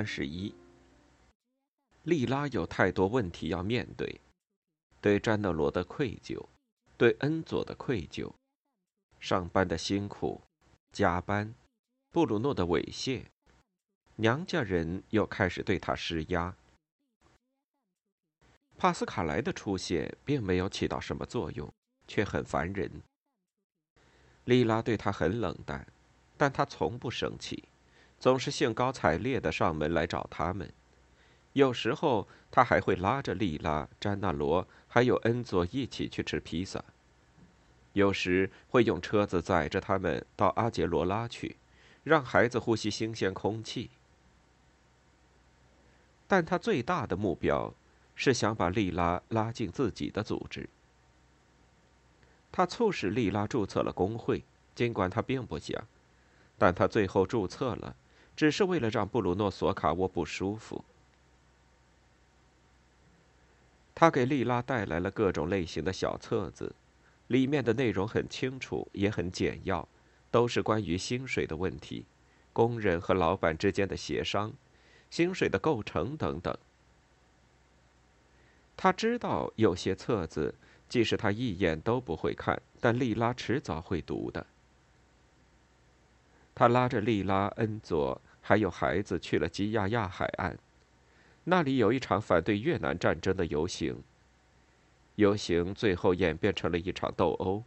三十一，莉拉有太多问题要面对：对詹德罗的愧疚，对恩佐的愧疚，上班的辛苦，加班，布鲁诺的猥亵，娘家人又开始对他施压。帕斯卡莱的出现并没有起到什么作用，却很烦人。莉拉对他很冷淡，但他从不生气。总是兴高采烈的上门来找他们，有时候他还会拉着莉拉、詹纳罗还有恩佐一起去吃披萨。有时会用车子载着他们到阿杰罗拉去，让孩子呼吸新鲜空气。但他最大的目标是想把莉拉拉进自己的组织。他促使莉拉注册了工会，尽管他并不想，但他最后注册了。只是为了让布鲁诺·索卡沃不舒服，他给莉拉带来了各种类型的小册子，里面的内容很清楚，也很简要，都是关于薪水的问题、工人和老板之间的协商、薪水的构成等等。他知道有些册子，即使他一眼都不会看，但莉拉迟早会读的。他拉着莉拉、恩佐。还有孩子去了基亚亚海岸，那里有一场反对越南战争的游行。游行最后演变成了一场斗殴。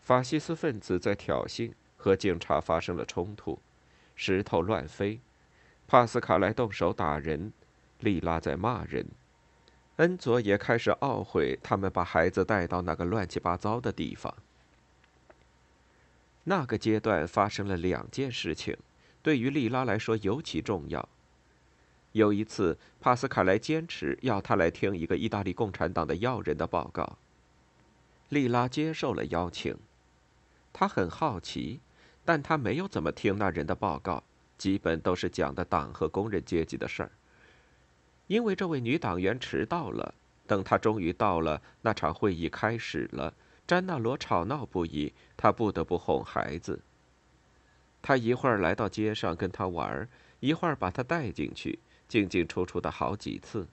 法西斯分子在挑衅，和警察发生了冲突，石头乱飞。帕斯卡莱动手打人，莉拉在骂人。恩佐也开始懊悔他们把孩子带到那个乱七八糟的地方。那个阶段发生了两件事情。对于莉拉来说尤其重要。有一次，帕斯卡莱坚持要他来听一个意大利共产党的要人的报告。莉拉接受了邀请。他很好奇，但他没有怎么听那人的报告，基本都是讲的党和工人阶级的事儿。因为这位女党员迟到了，等她终于到了，那场会议开始了。詹纳罗吵闹不已，他不得不哄孩子。他一会儿来到街上跟他玩，一会儿把他带进去，进进出出的好几次。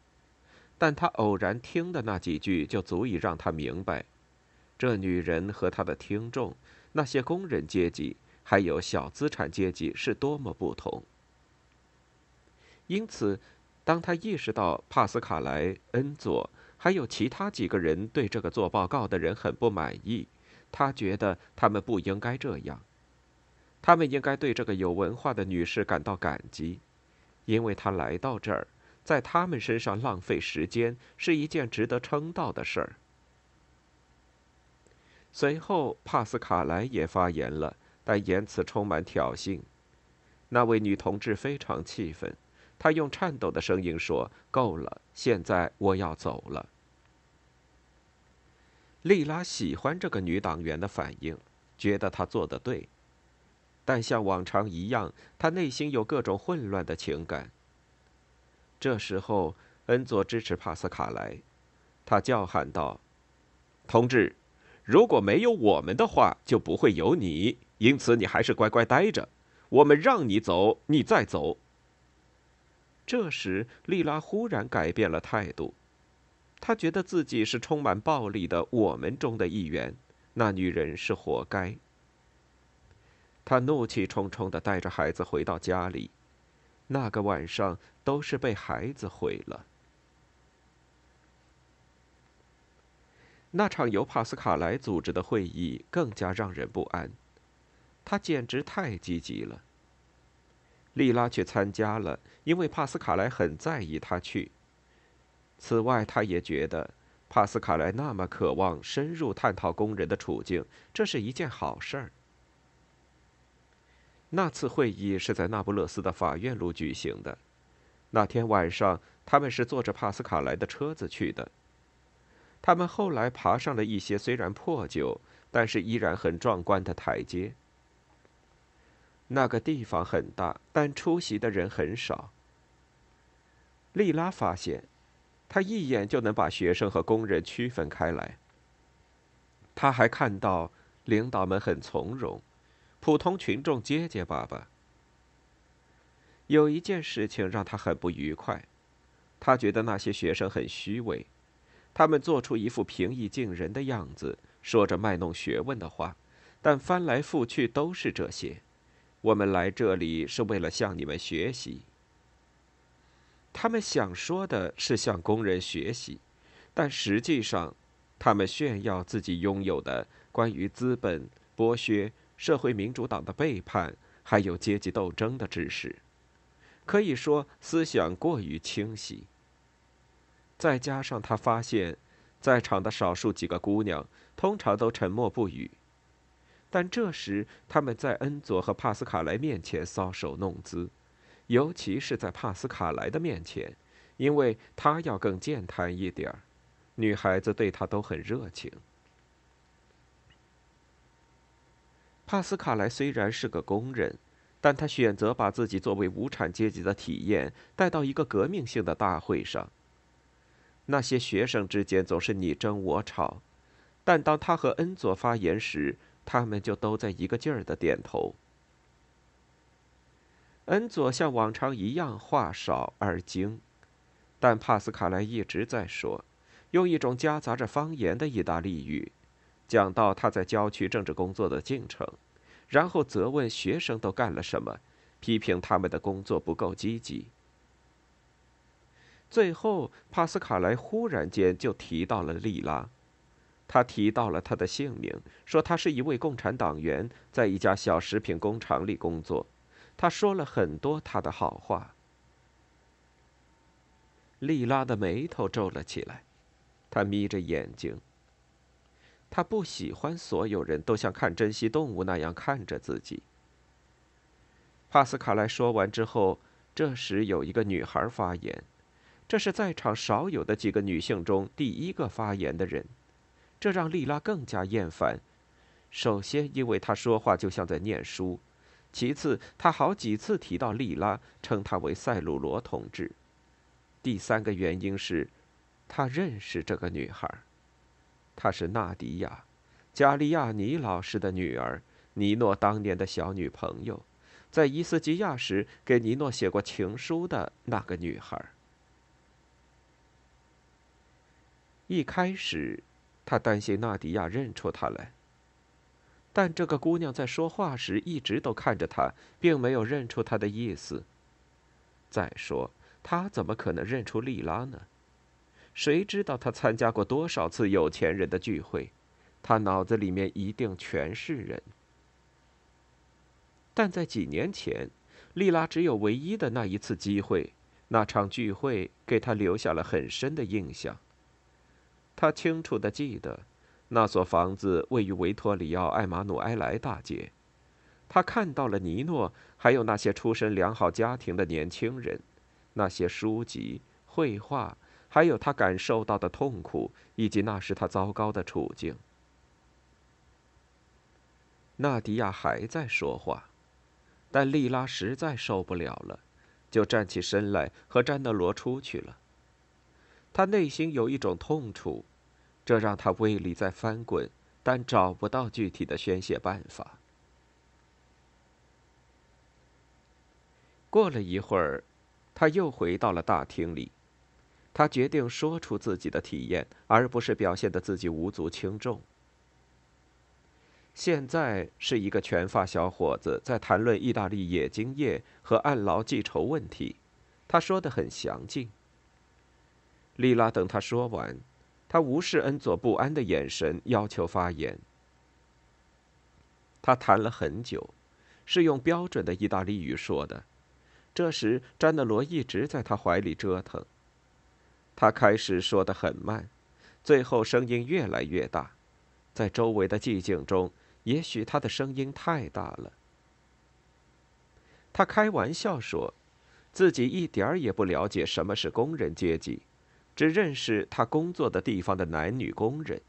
但他偶然听的那几句，就足以让他明白，这女人和他的听众，那些工人阶级还有小资产阶级是多么不同。因此，当他意识到帕斯卡莱、恩佐还有其他几个人对这个做报告的人很不满意，他觉得他们不应该这样。他们应该对这个有文化的女士感到感激，因为她来到这儿，在他们身上浪费时间是一件值得称道的事儿。随后，帕斯卡莱也发言了，但言辞充满挑衅。那位女同志非常气愤，她用颤抖的声音说：“够了，现在我要走了。”莉拉喜欢这个女党员的反应，觉得她做得对。但像往常一样，他内心有各种混乱的情感。这时候，恩佐支持帕斯卡莱，他叫喊道：“同志，如果没有我们的话，就不会有你。因此，你还是乖乖待着。我们让你走，你再走。”这时，莉拉忽然改变了态度，她觉得自己是充满暴力的我们中的一员，那女人是活该。他怒气冲冲地带着孩子回到家里，那个晚上都是被孩子毁了。那场由帕斯卡莱组织的会议更加让人不安，他简直太积极了。莉拉却参加了，因为帕斯卡莱很在意她去。此外，他也觉得帕斯卡莱那么渴望深入探讨工人的处境，这是一件好事儿。那次会议是在那不勒斯的法院路举行的。那天晚上，他们是坐着帕斯卡莱的车子去的。他们后来爬上了一些虽然破旧，但是依然很壮观的台阶。那个地方很大，但出席的人很少。莉拉发现，他一眼就能把学生和工人区分开来。他还看到领导们很从容，普通群众结结巴巴。有一件事情让他很不愉快，他觉得那些学生很虚伪，他们做出一副平易近人的样子，说着卖弄学问的话，但翻来覆去都是这些。我们来这里是为了向你们学习。他们想说的是向工人学习，但实际上，他们炫耀自己拥有的关于资本剥削、社会民主党的背叛，还有阶级斗争的知识。可以说，思想过于清晰。再加上他发现，在场的少数几个姑娘通常都沉默不语，但这时他们在恩佐和帕斯卡莱面前搔首弄姿，尤其是在帕斯卡莱的面前，因为他要更健谈一点儿，女孩子对他都很热情。帕斯卡莱虽然是个工人。但他选择把自己作为无产阶级的体验带到一个革命性的大会上。那些学生之间总是你争我吵，但当他和恩佐发言时，他们就都在一个劲儿的点头。恩佐像往常一样话少而精，但帕斯卡莱一直在说，用一种夹杂着方言的意大利语，讲到他在郊区政治工作的进程。然后责问学生都干了什么，批评他们的工作不够积极。最后，帕斯卡莱忽然间就提到了莉拉，他提到了她的姓名，说她是一位共产党员，在一家小食品工厂里工作。他说了很多她的好话。莉拉的眉头皱了起来，她眯着眼睛。他不喜欢所有人都像看珍稀动物那样看着自己。帕斯卡莱说完之后，这时有一个女孩发言，这是在场少有的几个女性中第一个发言的人，这让莉拉更加厌烦。首先，因为她说话就像在念书；其次，她好几次提到莉拉，称她为塞鲁罗同志；第三个原因是，她认识这个女孩。她是纳迪亚，加利亚尼老师的女儿，尼诺当年的小女朋友，在伊斯基亚时给尼诺写过情书的那个女孩。一开始，他担心纳迪亚认出他来，但这个姑娘在说话时一直都看着他，并没有认出他的意思。再说，他怎么可能认出莉拉呢？谁知道他参加过多少次有钱人的聚会？他脑子里面一定全是人。但在几年前，莉拉只有唯一的那一次机会，那场聚会给他留下了很深的印象。他清楚的记得，那所房子位于维托里奥·艾马努埃莱大街。他看到了尼诺，还有那些出身良好家庭的年轻人，那些书籍、绘画。还有他感受到的痛苦，以及那时他糟糕的处境。纳迪亚还在说话，但莉拉实在受不了了，就站起身来和詹德罗出去了。他内心有一种痛楚，这让他胃里在翻滚，但找不到具体的宣泄办法。过了一会儿，他又回到了大厅里。他决定说出自己的体验，而不是表现的自己无足轻重。现在是一个全发小伙子在谈论意大利冶金业和按劳记酬问题，他说的很详尽。莉拉等他说完，他无视恩佐不安的眼神，要求发言。他谈了很久，是用标准的意大利语说的，这时，詹德罗一直在他怀里折腾。他开始说得很慢，最后声音越来越大，在周围的寂静中，也许他的声音太大了。他开玩笑说，自己一点儿也不了解什么是工人阶级，只认识他工作的地方的男女工人。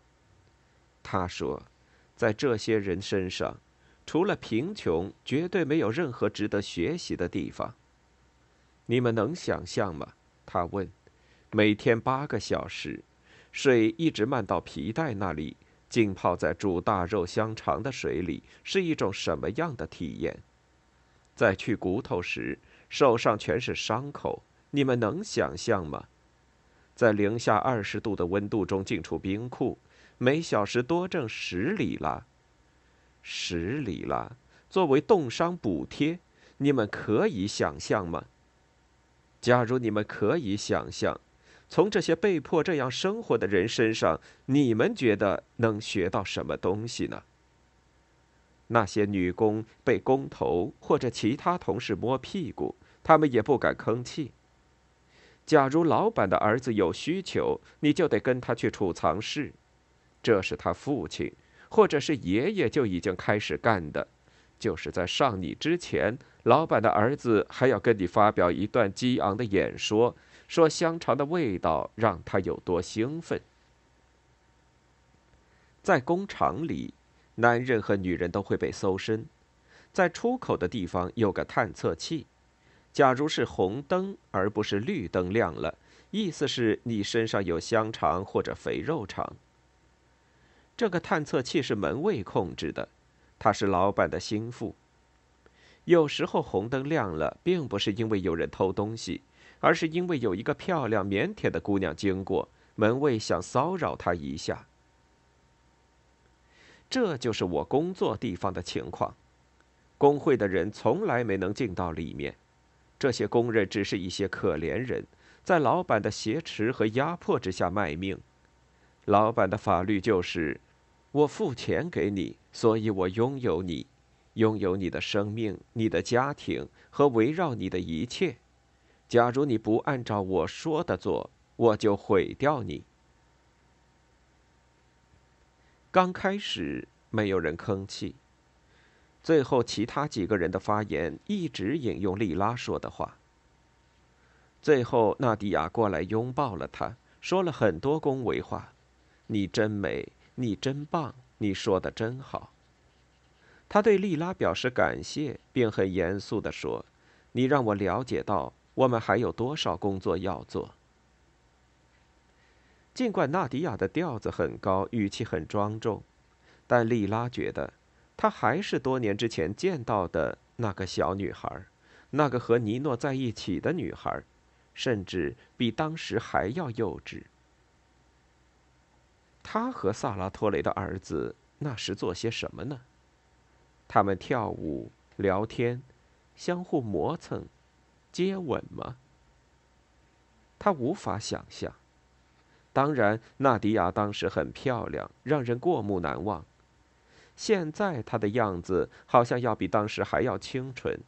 他说，在这些人身上，除了贫穷，绝对没有任何值得学习的地方。你们能想象吗？他问。每天八个小时，水一直漫到皮带那里，浸泡在煮大肉香肠的水里，是一种什么样的体验？在去骨头时，手上全是伤口，你们能想象吗？在零下二十度的温度中进出冰库，每小时多挣十里拉。十里拉作为冻伤补贴，你们可以想象吗？假如你们可以想象，从这些被迫这样生活的人身上，你们觉得能学到什么东西呢？那些女工被工头或者其他同事摸屁股，他们也不敢吭气。假如老板的儿子有需求，你就得跟他去储藏室，这是他父亲或者是爷爷就已经开始干的。就是在上你之前，老板的儿子还要跟你发表一段激昂的演说，说香肠的味道让他有多兴奋。在工厂里，男人和女人都会被搜身，在出口的地方有个探测器，假如是红灯而不是绿灯亮了，意思是你身上有香肠或者肥肉肠。这个探测器是门卫控制的。他是老板的心腹。有时候红灯亮了，并不是因为有人偷东西，而是因为有一个漂亮腼腆的姑娘经过，门卫想骚扰她一下。这就是我工作地方的情况。工会的人从来没能进到里面，这些工人只是一些可怜人，在老板的挟持和压迫之下卖命。老板的法律就是。我付钱给你，所以我拥有你，拥有你的生命、你的家庭和围绕你的一切。假如你不按照我说的做，我就毁掉你。刚开始没有人吭气，最后其他几个人的发言一直引用莉拉说的话。最后，纳迪亚过来拥抱了他，说了很多恭维话：“你真美。”你真棒，你说的真好。他对莉拉表示感谢，并很严肃地说：“你让我了解到我们还有多少工作要做。”尽管纳迪亚的调子很高，语气很庄重，但莉拉觉得她还是多年之前见到的那个小女孩，那个和尼诺在一起的女孩，甚至比当时还要幼稚。她和萨拉托雷的儿子那时做些什么呢？他们跳舞、聊天、相互磨蹭、接吻吗？他无法想象。当然，纳迪亚当时很漂亮，让人过目难忘。现在她的样子好像要比当时还要清纯，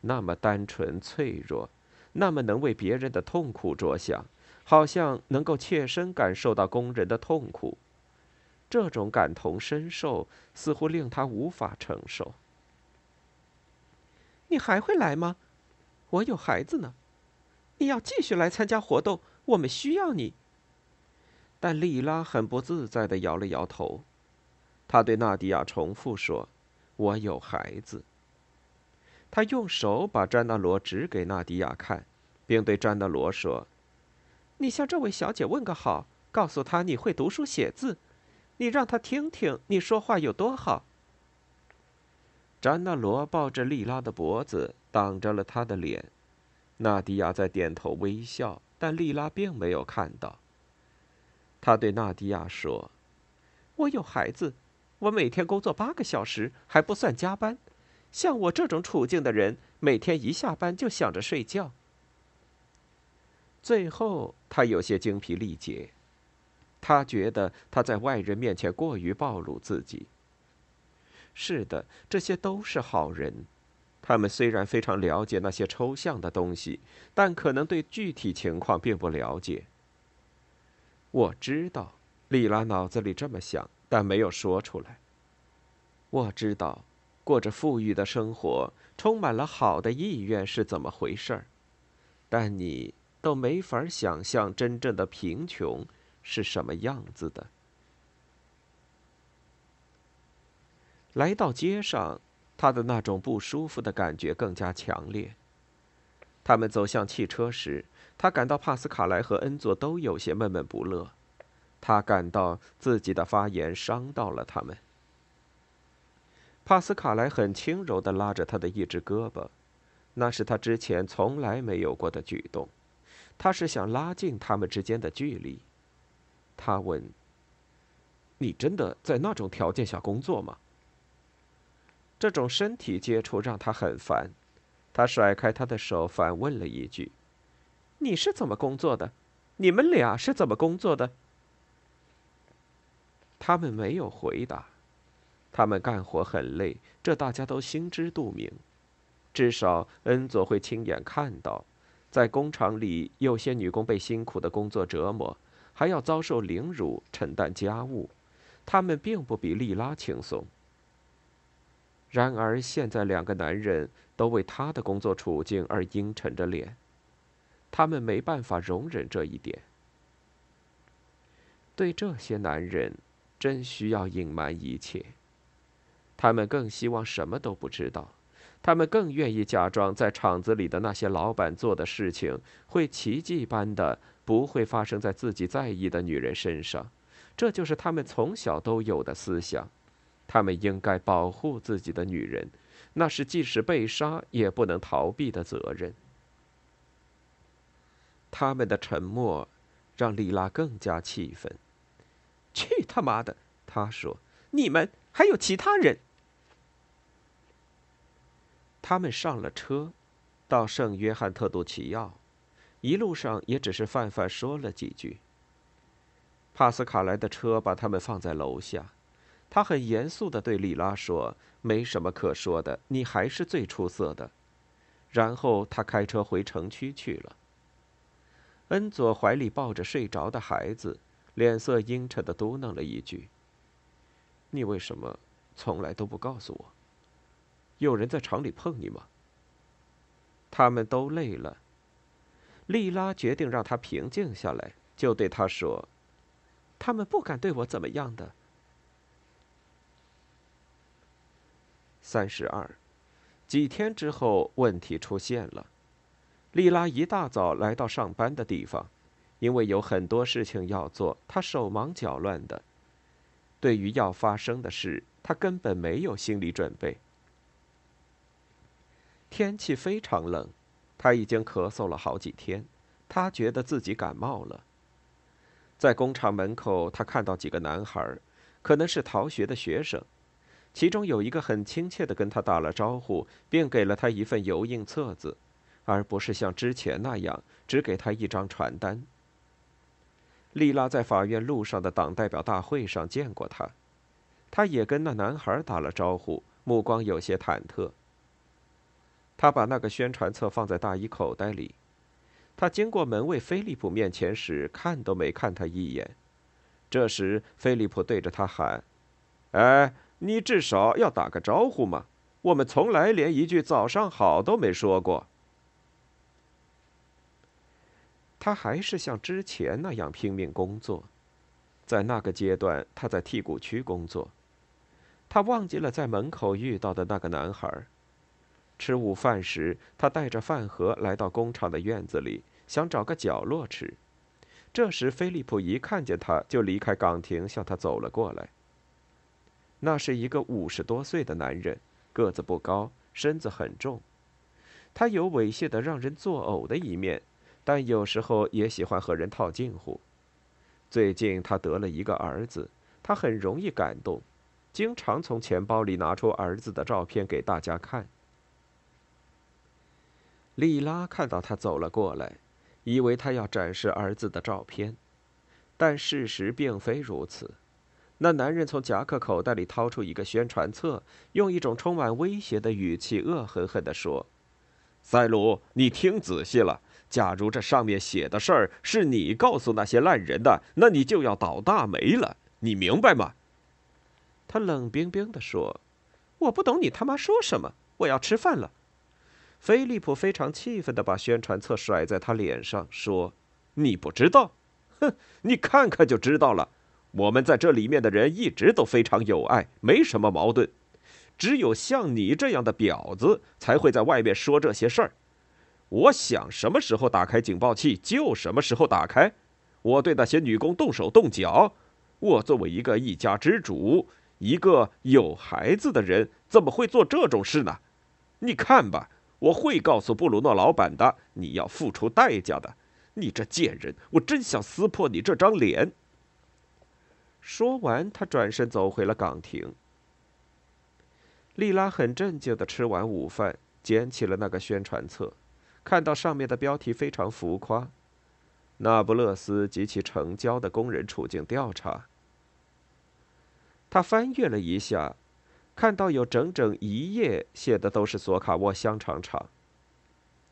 那么单纯脆弱，那么能为别人的痛苦着想。好像能够切身感受到工人的痛苦，这种感同身受似乎令他无法承受。你还会来吗？我有孩子呢。你要继续来参加活动，我们需要你。但莉拉很不自在的摇了摇头，她对纳迪亚重复说：“我有孩子。”他用手把詹纳罗指给纳迪亚看，并对詹纳罗说。你向这位小姐问个好，告诉她你会读书写字，你让她听听你说话有多好。詹纳罗抱着莉拉的脖子，挡着了他的脸。纳迪亚在点头微笑，但莉拉并没有看到。他对纳迪亚说：“我有孩子，我每天工作八个小时，还不算加班。像我这种处境的人，每天一下班就想着睡觉。”最后，他有些精疲力竭。他觉得他在外人面前过于暴露自己。是的，这些都是好人，他们虽然非常了解那些抽象的东西，但可能对具体情况并不了解。我知道，莉拉脑子里这么想，但没有说出来。我知道，过着富裕的生活，充满了好的意愿是怎么回事儿，但你都没法想象真正的贫穷是什么样子的。来到街上。他的那种不舒服的感觉更加强烈。他们走向汽车时，他感到帕斯卡莱和恩佐都有些闷闷不乐。他感到自己的发言伤到了他们。帕斯卡莱很轻柔地拉着他的一只胳膊，那是他之前从来没有过的举动。他是想拉近他们之间的距离。他问：“你真的在那种条件下工作吗？”这种身体接触让他很烦，他甩开他的手，反问了一句：“你是怎么工作的？你们俩是怎么工作的？”他们没有回答。他们干活很累，这大家都心知肚明。至少恩佐会亲眼看到，在工厂里，有些女工被辛苦的工作折磨，还要遭受凌辱、承担家务。他们并不比莉拉轻松。然而，现在两个男人都为他的工作处境而阴沉着脸。他们没办法容忍这一点。对这些男人，真需要隐瞒一切。他们更希望什么都不知道。他们更愿意假装在厂子里的那些老板做的事情会奇迹般的不会发生在自己在意的女人身上。这就是他们从小都有的思想。他们应该保护自己的女人，那是即使被杀也不能逃避的责任。他们的沉默让莉拉更加气愤。去他妈的！他说：“你们还有其他人。”他们上了车，到圣约翰特杜奇奥，一路上也只是泛泛说了几句。帕斯卡莱的车把他们放在楼下。他很严肃地对莉拉说：“没什么可说的，你还是最出色的。”然后他开车回城区去了。恩佐怀里抱着睡着的孩子，脸色阴沉地嘟囔了一句：“你为什么从来都不告诉我？有人在厂里碰你吗？”他们都累了。莉拉决定让他平静下来，就对他说：“他们不敢对我怎么样的。”三十二，几天之后，问题出现了。莉拉一大早来到上班的地方，因为有很多事情要做，她手忙脚乱的。对于要发生的事，她根本没有心理准备。天气非常冷，她已经咳嗽了好几天，她觉得自己感冒了。在工厂门口，她看到几个男孩，可能是逃学的学生。其中有一个很亲切的跟他打了招呼，并给了他一份油印册子，而不是像之前那样只给他一张传单。莉拉在法院路上的党代表大会上见过他，他也跟那男孩打了招呼，目光有些忐忑。他把那个宣传册放在大衣口袋里，他经过门卫菲利普面前时，看都没看他一眼。这时，菲利普对着他喊：“哎！”你至少要打个招呼嘛！我们从来连一句“早上好”都没说过。他还是像之前那样拼命工作，在那个阶段，他在剔骨区工作。他忘记了在门口遇到的那个男孩。吃午饭时，他带着饭盒来到工厂的院子里，想找个角落吃。这时，菲利普一看见他，就离开岗亭，向他走了过来。那是一个五十多岁的男人，个子不高，身子很重。他有猥亵的让人作呕的一面，但有时候也喜欢和人套近乎。最近他得了一个儿子，他很容易感动，经常从钱包里拿出儿子的照片给大家看。莉拉看到他走了过来，以为他要展示儿子的照片，但事实并非如此。那男人从夹克口袋里掏出一个宣传册，用一种充满威胁的语气，恶狠狠地说：“塞鲁，你听仔细了。假如这上面写的事儿是你告诉那些烂人的，那你就要倒大霉了。你明白吗？”他冷冰冰地说：“我不懂你他妈说什么。我要吃饭了。”菲利普非常气愤地把宣传册甩在他脸上，说：“你不知道？哼，你看看就知道了。”我们在这里面的人一直都非常有爱，没什么矛盾。只有像你这样的婊子才会在外面说这些事儿。我想什么时候打开警报器就什么时候打开。我对那些女工动手动脚。我作为一个一家之主，一个有孩子的人，怎么会做这种事呢？你看吧，我会告诉布鲁诺老板的。你要付出代价的。你这贱人，我真想撕破你这张脸。说完，他转身走回了岗亭。丽拉很镇静的吃完午饭，捡起了那个宣传册，看到上面的标题非常浮夸：“那不勒斯及其城郊的工人处境调查。”他翻阅了一下，看到有整整一页写的都是索卡沃香肠厂。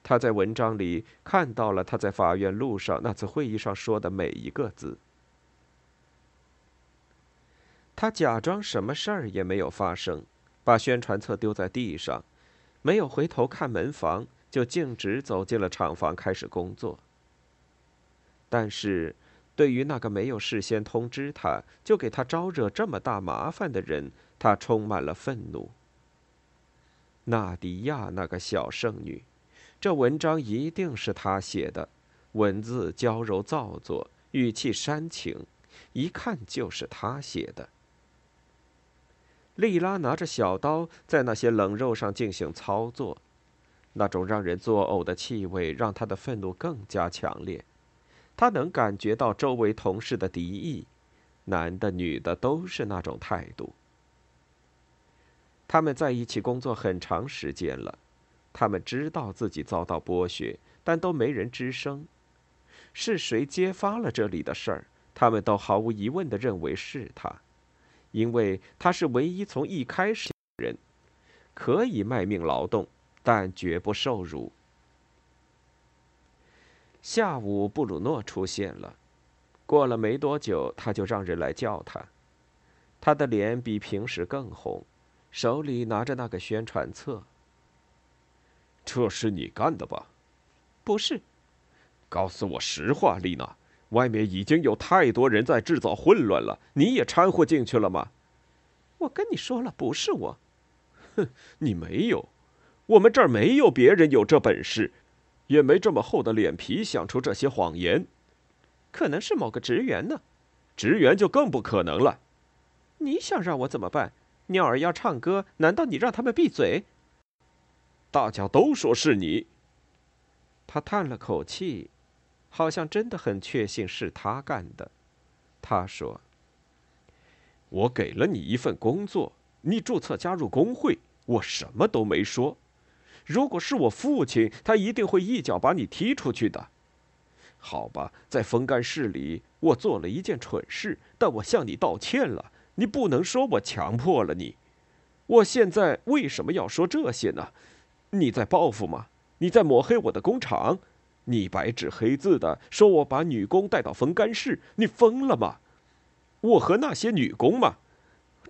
他在文章里看到了他在法院路上那次会议上说的每一个字。他假装什么事儿也没有发生，把宣传册丢在地上，没有回头看门房，就径直走进了厂房开始工作。但是，对于那个没有事先通知他就给他招惹这么大麻烦的人，他充满了愤怒。纳迪亚那个小圣女，这文章一定是他写的，文字娇柔造作，语气煽情，一看就是他写的。莉拉拿着小刀在那些冷肉上进行操作，那种让人作呕的气味让他的愤怒更加强烈。他能感觉到周围同事的敌意，男的、女的都是那种态度。他们在一起工作很长时间了，他们知道自己遭到剥削，但都没人吱声。是谁揭发了这里的事儿？他们都毫无疑问的认为是他。因为他是唯一从一开始人，可以卖命劳动，但绝不受辱。下午，布鲁诺出现了。过了没多久，他就让人来叫他。他的脸比平时更红，手里拿着那个宣传册。这是你干的吧？不是。告诉我实话，丽娜。外面已经有太多人在制造混乱了，你也掺和进去了吗？我跟你说了，不是我。哼，你没有，我们这儿没有别人有这本事，也没这么厚的脸皮想出这些谎言。可能是某个职员呢，职员就更不可能了。你想让我怎么办？鸟儿要唱歌，难道你让他们闭嘴？大家都说是你。他叹了口气。好像真的很确信是他干的，他说：“我给了你一份工作，你注册加入工会，我什么都没说。如果是我父亲，他一定会一脚把你踢出去的。好吧，在风干室里，我做了一件蠢事，但我向你道歉了。你不能说我强迫了你。我现在为什么要说这些呢？你在报复吗？你在抹黑我的工厂？”你白纸黑字的说我把女工带到风干室，你疯了吗？我和那些女工吗？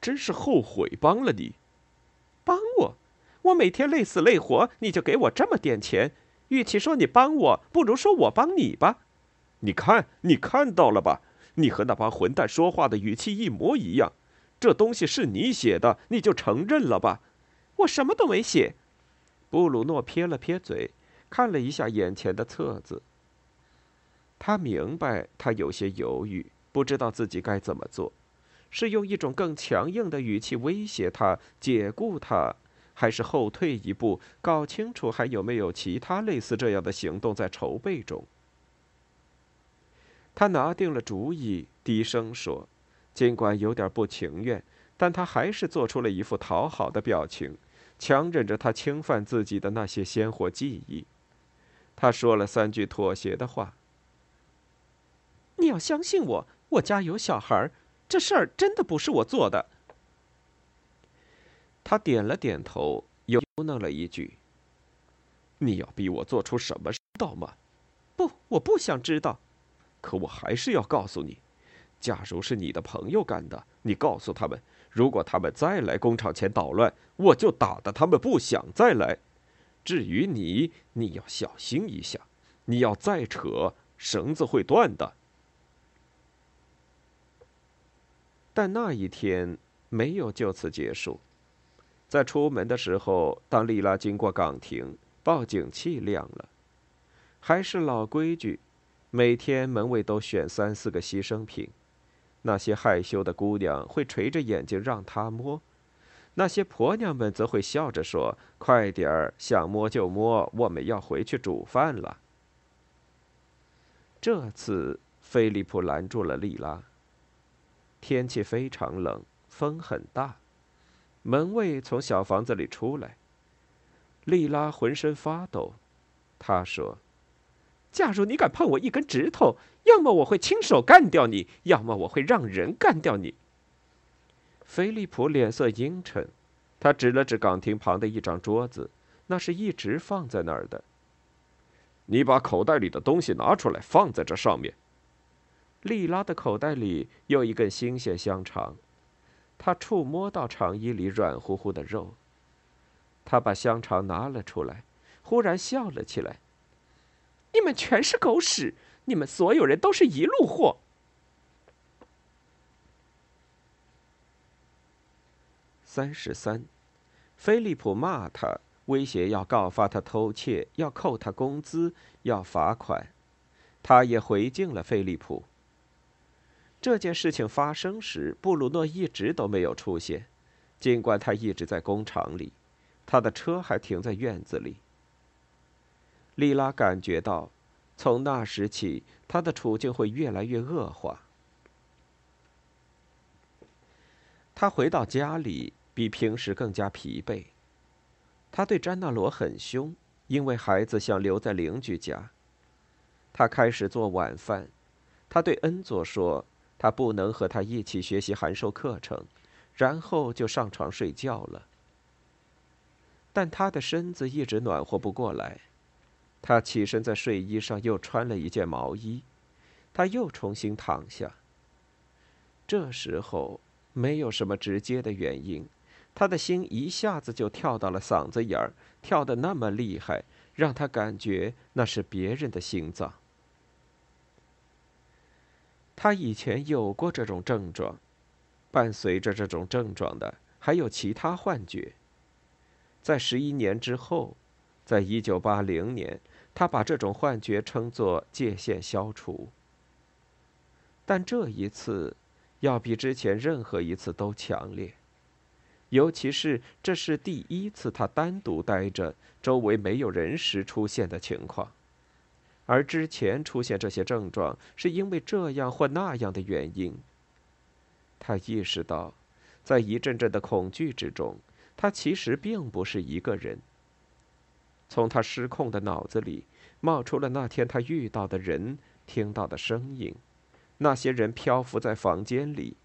真是后悔帮了你。帮我？我每天累死累活，你就给我这么点钱？与其说你帮我，不如说我帮你吧。你看，你看到了吧？你和那帮混蛋说话的语气一模一样。这东西是你写的，你就承认了吧？我什么都没写。布鲁诺撇了撇嘴。看了一下眼前的册子，他明白他有些犹豫，不知道自己该怎么做，是用一种更强硬的语气威胁他、解雇他，还是后退一步，搞清楚还有没有其他类似这样的行动在筹备中。他拿定了主意，低声说，尽管有点不情愿，但他还是做出了一副讨好的表情，强忍着他侵犯自己的那些鲜活记忆。他说了三句妥协的话。你要相信我，我家有小孩这事儿真的不是我做的。他点了点头，又嘟囔了一句：“你要逼我做出什么，知道吗？”“不，我不想知道。可我还是要告诉你，假如是你的朋友干的，你告诉他们，如果他们再来工厂前捣乱，我就打得他们不想再来。至于你，你要小心一下，你要再扯，绳子会断的。”但那一天没有就此结束，在出门的时候，当丽拉经过岗亭，报警器亮了。还是老规矩，每天门卫都选三四个牺牲品。那些害羞的姑娘会垂着眼睛让他摸，那些婆娘们则会笑着说：“快点儿，想摸就摸，我们要回去煮饭了。”这次，菲利普拦住了丽拉。天气非常冷，风很大。门卫从小房子里出来。丽拉浑身发抖。他说：“假如你敢碰我一根指头，要么我会亲手干掉你，要么我会让人干掉你。”菲利普脸色阴沉，他指了指岗亭旁的一张桌子，那是一直放在那儿的。你把口袋里的东西拿出来，放在这上面。莉拉的口袋里有一根新鲜香肠，她触摸到肠衣里软乎乎的肉。她把香肠拿了出来，忽然笑了起来：“你们全是狗屎！你们所有人都是一路货。”三十三，菲利普骂他，威胁要告发他偷窃，要扣他工资，要罚款。他也回敬了菲利普。这件事情发生时，布鲁诺一直都没有出现，尽管他一直在工厂里，他的车还停在院子里。莉拉感觉到，从那时起，他的处境会越来越恶化。他回到家里，比平时更加疲惫。他对詹纳罗很凶，因为孩子想留在邻居家。他开始做晚饭，他对恩佐说。他不能和他一起学习函授课程，然后就上床睡觉了。但他的身子一直暖和不过来，他起身在睡衣上又穿了一件毛衣，他又重新躺下。这时候没有什么直接的原因，他的心一下子就跳到了嗓子眼儿，跳得那么厉害，让他感觉那是别人的心脏。他以前有过这种症状，伴随着这种症状的还有其他幻觉。在十一年之后，在一九八零年，他把这种幻觉称作界限消除。但这一次，要比之前任何一次都强烈，尤其是这是第一次他单独待着，周围没有人时出现的情况。而之前出现这些症状，是因为这样或那样的原因。他意识到，在一阵阵的恐惧之中，他其实并不是一个人。从他失控的脑子里，冒出了那天他遇到的人、听到的声音，那些人漂浮在房间里：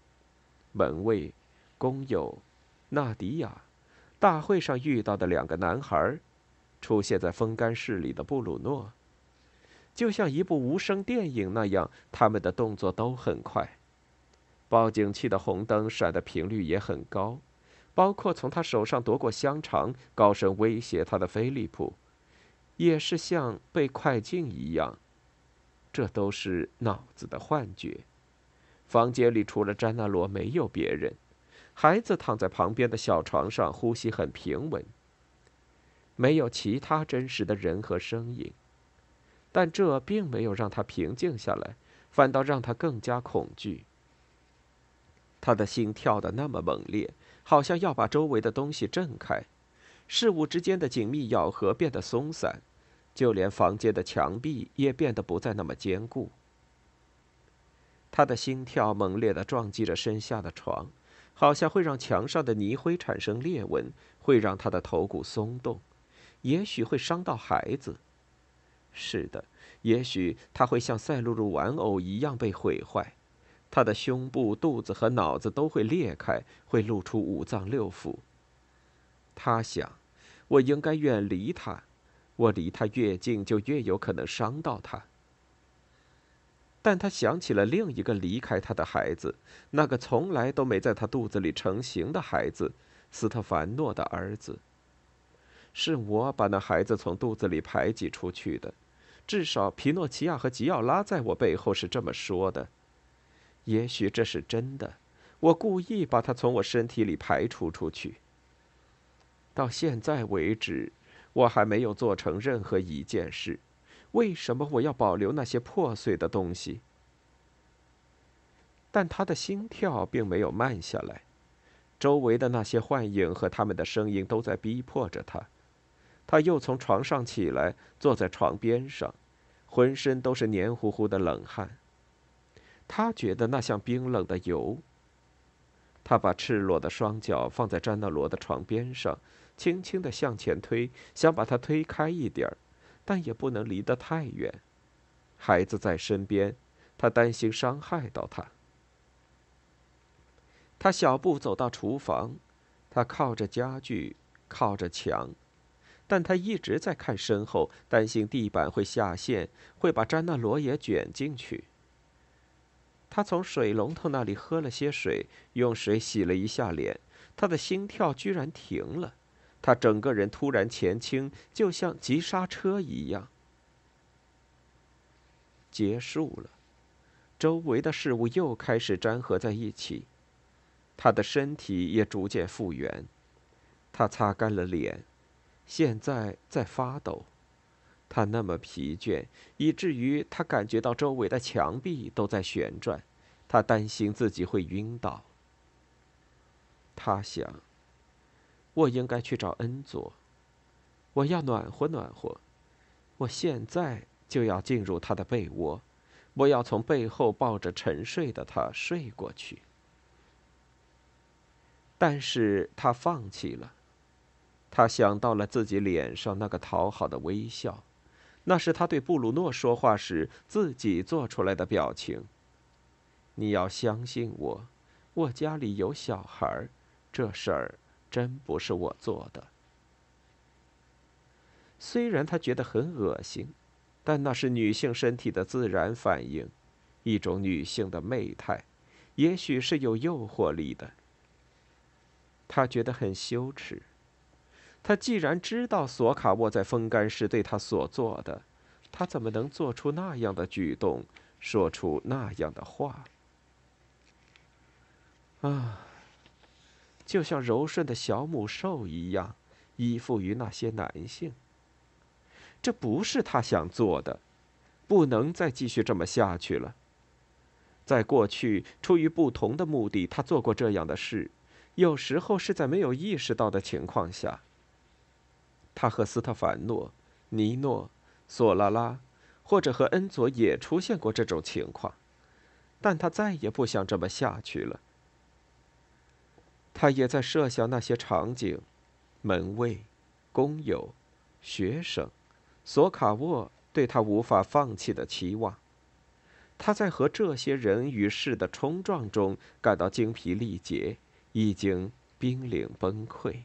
门卫、工友、纳迪亚，大会上遇到的两个男孩，出现在风干室里的布鲁诺。就像一部无声电影那样，他们的动作都很快。报警器的红灯闪的频率也很高，包括从他手上夺过香肠、高声威胁他的菲利普，也是像被快进一样。这都是脑子的幻觉。房间里除了詹纳罗，没有别人。孩子躺在旁边的小床上，呼吸很平稳。没有其他真实的人和声音。但这并没有让他平静下来，反倒让他更加恐惧。他的心跳得那么猛烈，好像要把周围的东西震开，事物之间的紧密咬合变得松散，就连房间的墙壁也变得不再那么坚固。他的心跳猛烈地撞击着身下的床，好像会让墙上的泥灰产生裂纹，会让他的头骨松动，也许会伤到孩子。是的，也许他会像赛璐璐玩偶一样被毁坏，他的胸部、肚子和脑子都会裂开，会露出五脏六腑。他想，我应该远离他，我离他越近，就越有可能伤到他。但他想起了另一个离开他的孩子，那个从来都没在他肚子里成型的孩子——斯特凡诺的儿子。是我把那孩子从肚子里排挤出去的，至少皮诺奇亚和吉奥拉在我背后是这么说的。也许这是真的，我故意把他从我身体里排除出去。到现在为止，我还没有做成任何一件事。为什么我要保留那些破碎的东西？但他的心跳并没有慢下来，周围的那些幻影和他们的声音都在逼迫着他。他又从床上起来，坐在床边上，浑身都是黏糊糊的冷汗。他觉得那像冰冷的油。他把赤裸的双脚放在詹纳罗的床边上，轻轻地向前推，想把他推开一点儿。但也不能离得太远，孩子在身边，他担心伤害到他。他小步走到厨房，他靠着家具，靠着墙，但他一直在看身后，担心地板会下陷，会把詹纳罗也卷进去。他从水龙头那里喝了些水，用水洗了一下脸，他的心跳居然停了。他整个人突然前倾，就像急刹车一样。结束了，周围的事物又开始粘合在一起，他的身体也逐渐复原。他擦干了脸，现在在发抖。他那么疲倦，以至于他感觉到周围的墙壁都在旋转。他担心自己会晕倒。他想。我应该去找恩佐，我要暖和暖和。我现在就要进入他的被窝，我要从背后抱着沉睡的他睡过去。但是他放弃了。他想到了自己脸上那个讨好的微笑，那是他对布鲁诺说话时自己做出来的表情。你要相信我，我家里有小孩，这事儿。真不是我做的。虽然他觉得很恶心，但那是女性身体的自然反应，一种女性的媚态，也许是有诱惑力的。他觉得很羞耻。他既然知道索卡沃在风干时对他所做的，他怎么能做出那样的举动，说出那样的话？啊！就像柔顺的小母兽一样，依附于那些男性。这不是他想做的，不能再继续这么下去了。在过去，出于不同的目的，他做过这样的事，有时候是在没有意识到的情况下。他和斯特凡诺、尼诺、索拉拉，或者和恩佐也出现过这种情况，但他再也不想这么下去了。他也在设想那些场景：门卫、工友、学生、索卡沃对他无法放弃的期望。他在和这些人与事的冲撞中感到精疲力竭，已经濒临崩溃。